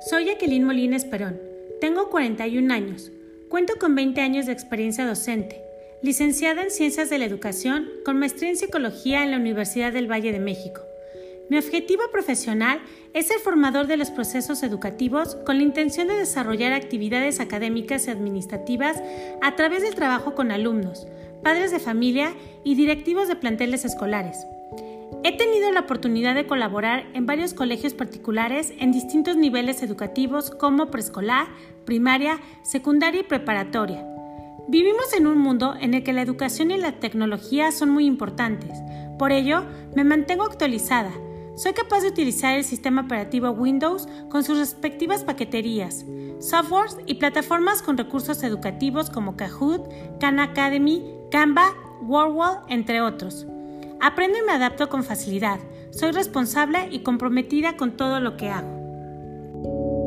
Soy Jacqueline Molines Perón. Tengo 41 años. Cuento con 20 años de experiencia docente. Licenciada en Ciencias de la Educación, con maestría en Psicología en la Universidad del Valle de México. Mi objetivo profesional es ser formador de los procesos educativos con la intención de desarrollar actividades académicas y administrativas a través del trabajo con alumnos, padres de familia y directivos de planteles escolares. He tenido la oportunidad de colaborar en varios colegios particulares en distintos niveles educativos como preescolar, primaria, secundaria y preparatoria. Vivimos en un mundo en el que la educación y la tecnología son muy importantes. Por ello, me mantengo actualizada. Soy capaz de utilizar el sistema operativo Windows con sus respectivas paqueterías, softwares y plataformas con recursos educativos como Kahoot, Khan Academy, Canva, WordWall, entre otros. Aprendo y me adapto con facilidad. Soy responsable y comprometida con todo lo que hago.